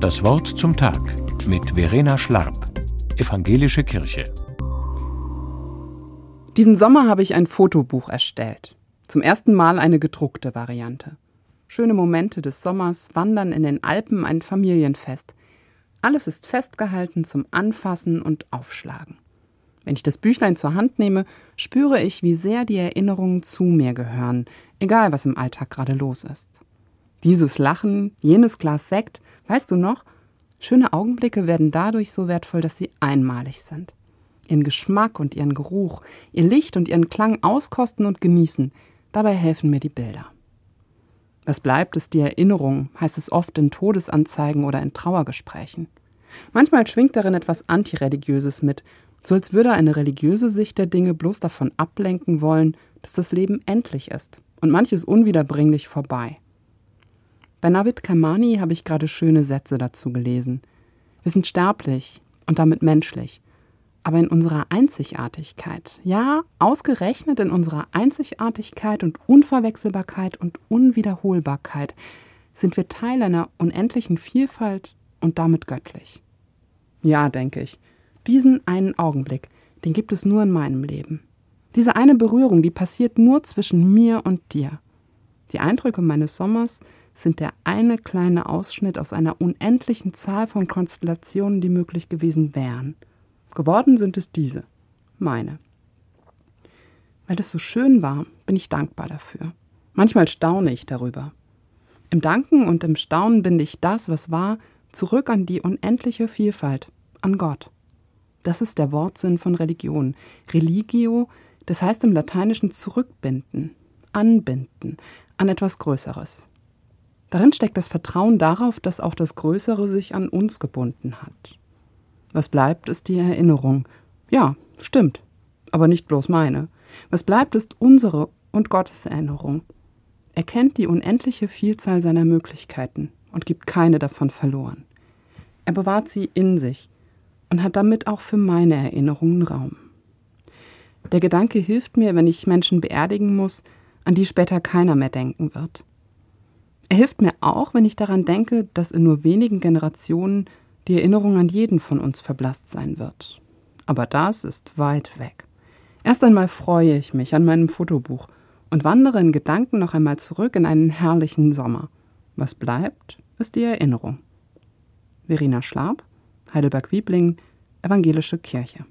Das Wort zum Tag mit Verena Schlarp, Evangelische Kirche. Diesen Sommer habe ich ein Fotobuch erstellt. Zum ersten Mal eine gedruckte Variante. Schöne Momente des Sommers, Wandern in den Alpen, ein Familienfest. Alles ist festgehalten zum Anfassen und Aufschlagen. Wenn ich das Büchlein zur Hand nehme, spüre ich, wie sehr die Erinnerungen zu mir gehören, egal was im Alltag gerade los ist. Dieses Lachen, jenes Glas Sekt, weißt du noch? Schöne Augenblicke werden dadurch so wertvoll, dass sie einmalig sind. Ihren Geschmack und ihren Geruch, ihr Licht und ihren Klang auskosten und genießen, dabei helfen mir die Bilder. Was bleibt, ist die Erinnerung, heißt es oft in Todesanzeigen oder in Trauergesprächen. Manchmal schwingt darin etwas Antireligiöses mit, so als würde eine religiöse Sicht der Dinge bloß davon ablenken wollen, dass das Leben endlich ist und manches unwiederbringlich vorbei. Bei Navid Kamani habe ich gerade schöne Sätze dazu gelesen. Wir sind sterblich und damit menschlich, aber in unserer Einzigartigkeit, ja, ausgerechnet in unserer Einzigartigkeit und Unverwechselbarkeit und Unwiederholbarkeit sind wir Teil einer unendlichen Vielfalt und damit göttlich. Ja, denke ich, diesen einen Augenblick, den gibt es nur in meinem Leben. Diese eine Berührung, die passiert nur zwischen mir und dir. Die Eindrücke meines Sommers sind der eine kleine Ausschnitt aus einer unendlichen Zahl von Konstellationen, die möglich gewesen wären. Geworden sind es diese, meine. Weil es so schön war, bin ich dankbar dafür. Manchmal staune ich darüber. Im Danken und im Staunen binde ich das, was war, zurück an die unendliche Vielfalt, an Gott. Das ist der Wortsinn von Religion. Religio, das heißt im Lateinischen zurückbinden, anbinden, an etwas Größeres. Darin steckt das Vertrauen darauf, dass auch das Größere sich an uns gebunden hat. Was bleibt, ist die Erinnerung. Ja, stimmt, aber nicht bloß meine. Was bleibt, ist unsere und Gottes Erinnerung. Er kennt die unendliche Vielzahl seiner Möglichkeiten und gibt keine davon verloren. Er bewahrt sie in sich und hat damit auch für meine Erinnerungen Raum. Der Gedanke hilft mir, wenn ich Menschen beerdigen muss, an die später keiner mehr denken wird. Er hilft mir auch, wenn ich daran denke, dass in nur wenigen Generationen die Erinnerung an jeden von uns verblasst sein wird. Aber das ist weit weg. Erst einmal freue ich mich an meinem Fotobuch und wandere in Gedanken noch einmal zurück in einen herrlichen Sommer. Was bleibt, ist die Erinnerung. Verena Schlab, Heidelberg-Wieblingen, Evangelische Kirche.